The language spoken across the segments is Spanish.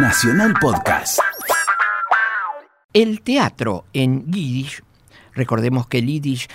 Nacional Podcast. El teatro en Yiddish, recordemos que el Yiddish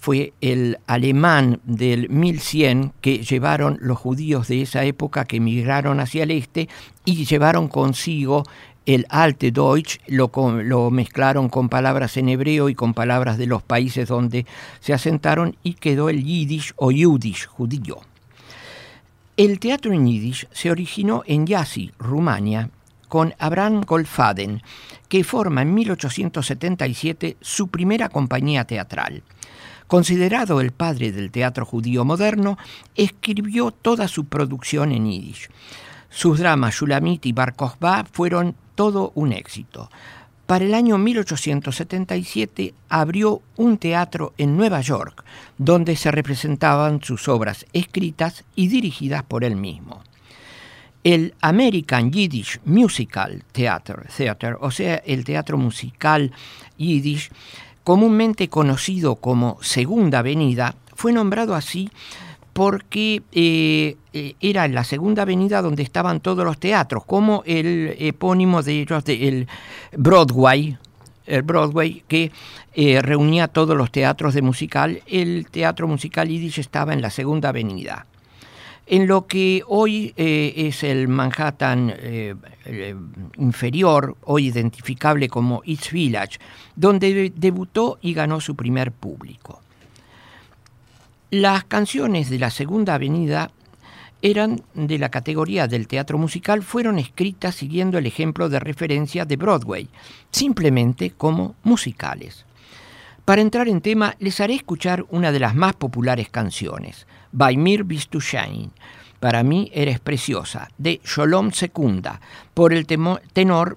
fue el alemán del 1100 que llevaron los judíos de esa época que emigraron hacia el este y llevaron consigo el Alte Deutsch, lo, lo mezclaron con palabras en hebreo y con palabras de los países donde se asentaron y quedó el Yiddish o Yiddish, judío. El teatro en yiddish se originó en Yasi, Rumania, con Abraham Goldfaden, que forma en 1877 su primera compañía teatral. Considerado el padre del teatro judío moderno, escribió toda su producción en yiddish. Sus dramas Shulamit y Bar fueron todo un éxito. Para el año 1877 abrió un teatro en Nueva York, donde se representaban sus obras escritas y dirigidas por él mismo. El American Yiddish Musical Theater, o sea, el teatro musical yiddish, comúnmente conocido como Segunda Avenida, fue nombrado así porque eh, eh, era en la segunda avenida donde estaban todos los teatros, como el epónimo de ellos, el Broadway, el Broadway que eh, reunía todos los teatros de musical, el teatro musical yiddish estaba en la segunda avenida. En lo que hoy es el Manhattan inferior, hoy identificable como East Village, donde debutó y ganó su primer público. Las canciones de la Segunda Avenida eran de la categoría del teatro musical, fueron escritas siguiendo el ejemplo de referencia de Broadway, simplemente como musicales. Para entrar en tema, les haré escuchar una de las más populares canciones, By Mir Bist Shine. Para mí eres preciosa, de Sholom Secunda, por el tenor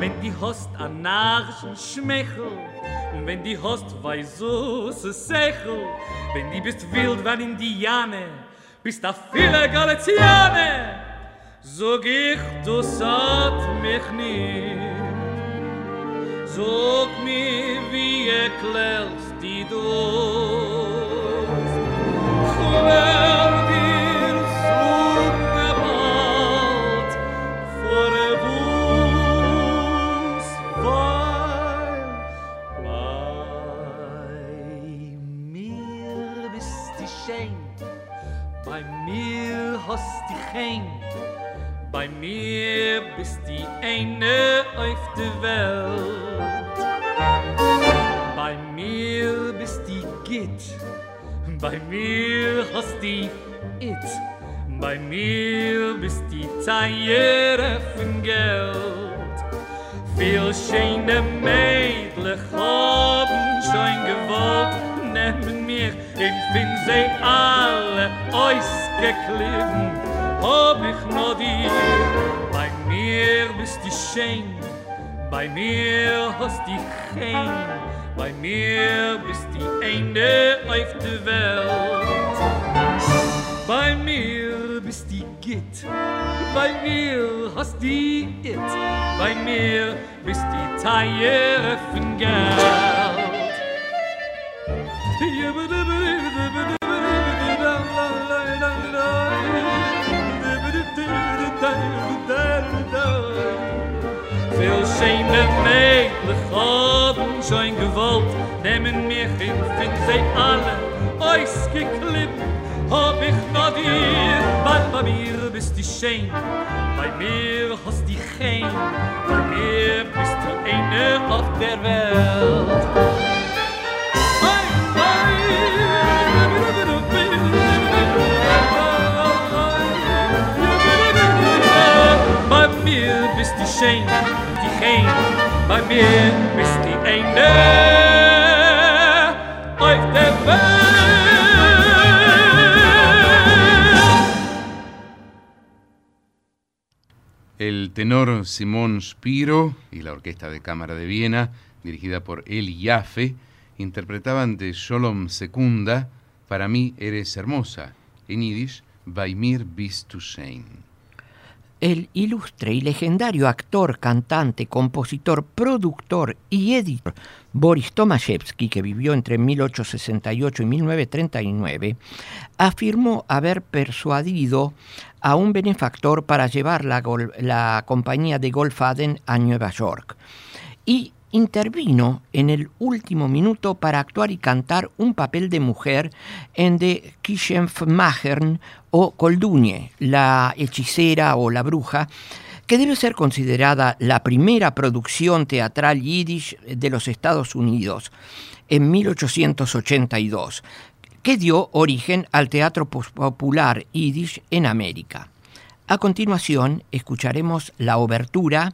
Wenn die hast a narischen Schmechel, und wenn die hast wei so se Sechel, wenn die bist wild wann Indiane, bist a viele Galiziane, so geh du so hat mich nie. Sog mi wie erklärst die du Bei mir bist die eine auf der Welt. Bei mir bist die Git. Bei mir hast die It. Bei mir bist die Zeiere von Geld. Viel schöne Mädel haben schon gewollt. Nehmen mir, ich bin sie alle ausgeklippen. Hab ich nur dir. Bei mir bist du schön, bei mir hast du kein. Bei mir bist du eine auf der Welt. Bei mir bist du Git, bei mir hast du It. Bei mir bist du Teier von Geld. Sie alle ausgeklippt. Hab ich noch dir, weil bei mir bist du schön, bei mir hast du kein, bei mir bist du eine auf der Welt. Bei mir bist du schön, die Gein, bei mir bist die eine El tenor Simón Spiro y la Orquesta de Cámara de Viena, dirigida por Eli Jaffe, interpretaban de Sholom Secunda, Para mí eres hermosa, en yiddish, Bei mir el ilustre y legendario actor, cantante, compositor, productor y editor Boris Tomaszewski, que vivió entre 1868 y 1939, afirmó haber persuadido a un benefactor para llevar la, compañía de Golfaden a Nueva York. Y intervino en el último minuto para actuar y cantar un papel de mujer en The Kischenfmachern o Koldunie, la hechicera o la bruja, que debe ser considerada la primera producción teatral yiddish de los Estados Unidos en 1882, que dio origen al teatro popular yiddish en América. A continuación escucharemos la obertura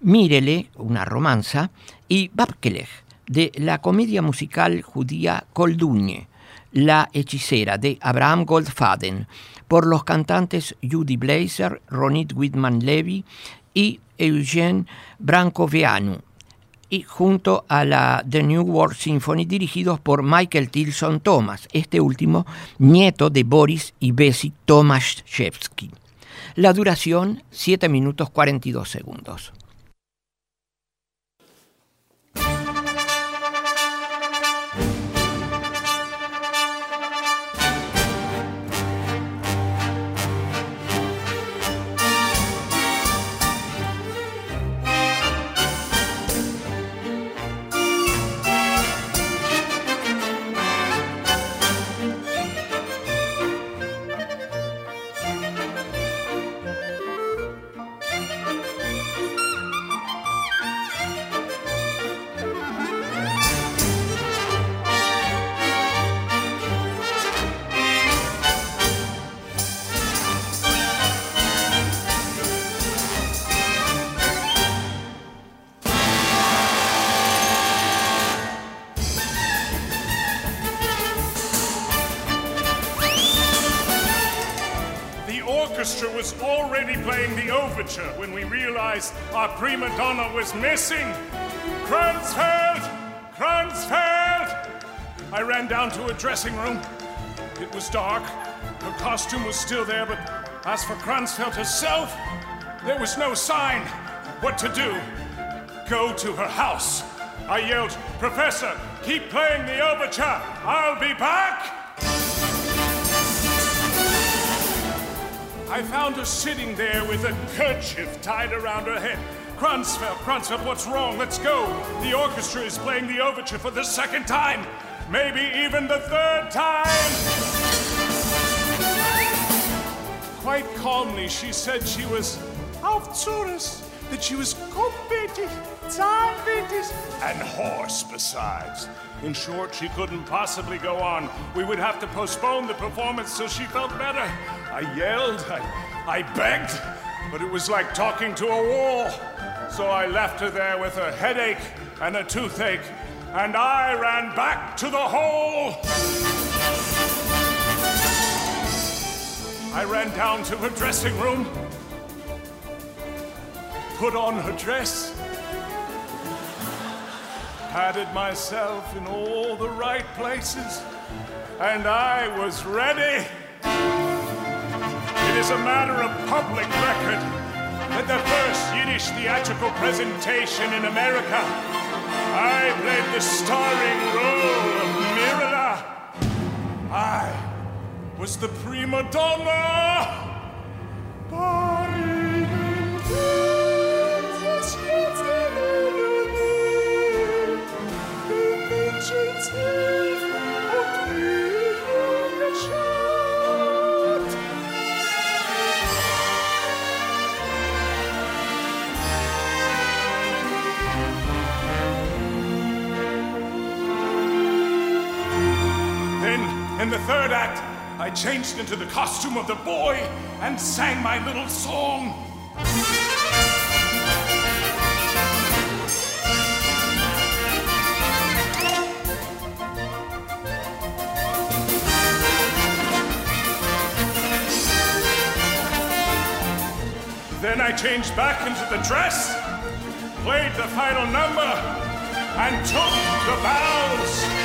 Mírele, una romanza, y Babkelech, de la comedia musical judía Koldunie, La hechicera de Abraham Goldfaden, por los cantantes Judy Blazer, Ronit Whitman Levy y Eugene Branco-Veanu, y junto a la The New World Symphony dirigidos por Michael Tilson Thomas, este último nieto de Boris y Bessie Tomaszewski. La duración 7 minutos 42 segundos. Our prima donna was missing. Kranzfeld! Kranzfeld! I ran down to her dressing room. It was dark. Her costume was still there, but as for Kranzfeld herself, there was no sign. What to do? Go to her house. I yelled, Professor, keep playing the overture. I'll be back! I found her sitting there with a kerchief tied around her head. Kranzfeld, Kranzfeld, what's wrong? Let's go. The orchestra is playing the overture for the second time. Maybe even the third time. Quite calmly, she said she was auf Zurus, that she was koppetig, zahnwittig, and hoarse besides. In short, she couldn't possibly go on. We would have to postpone the performance till she felt better. I yelled, I, I begged, but it was like talking to a wall. So I left her there with a headache and a toothache, and I ran back to the hole. I ran down to her dressing room, put on her dress, patted myself in all the right places, and I was ready. It is a matter of public record that the first Yiddish theatrical presentation in America, I played the starring role of Mirala. I was the prima donna. In changed into the costume of the boy and sang my little song. Then I changed back into the dress, played the final number, and took the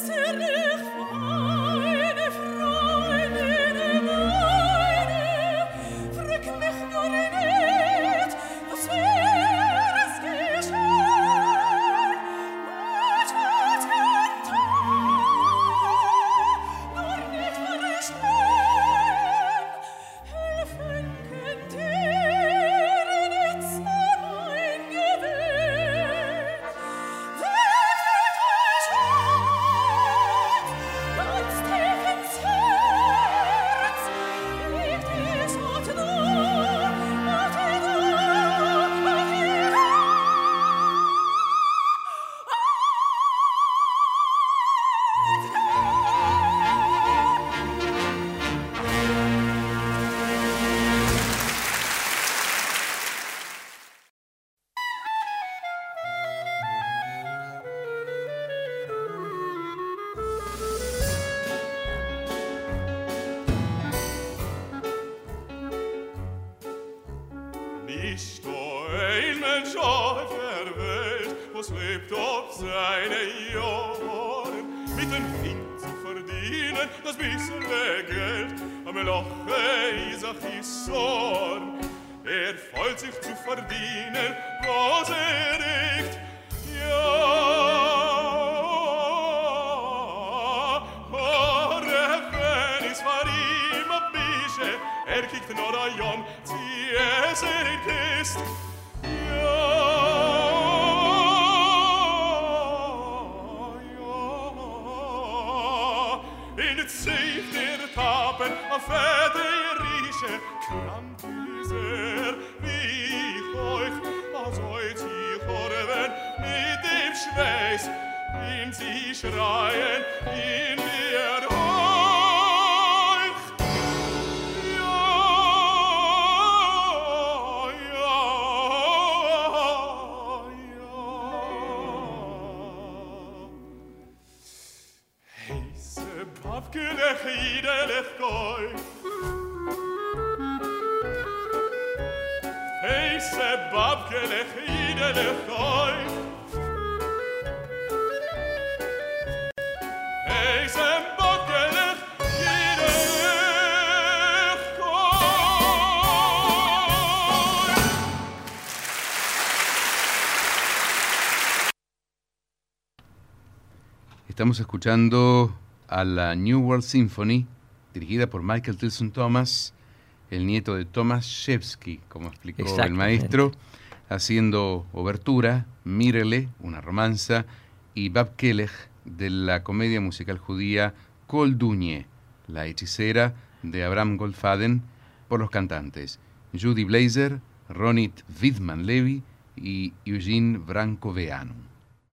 stelle bis legelt am loche is a hisor er freut sich zu verdienen was er regt ja mar wenn is war ihm a bische. Er kriegt nur a jom, sie es er ist ja. Fische krank sehr, wie ich euch, was euch ich horben mit dem Schweiß, in sie schreien, in mir euch. Ja, ja, ja. Heiße, paffgelech, idelech, goi, bows. Estamos escuchando a la New World Symphony, dirigida por Michael Tilson Thomas, el nieto de Thomas Shevsky, como explicó el maestro, haciendo obertura, Mírele, una romanza, y Bab Kelech, de la comedia musical judía Kol Duñe, la hechicera de Abraham Goldfaden, por los cantantes Judy Blazer, Ronit Widman Levy y Eugene Branco Veanu.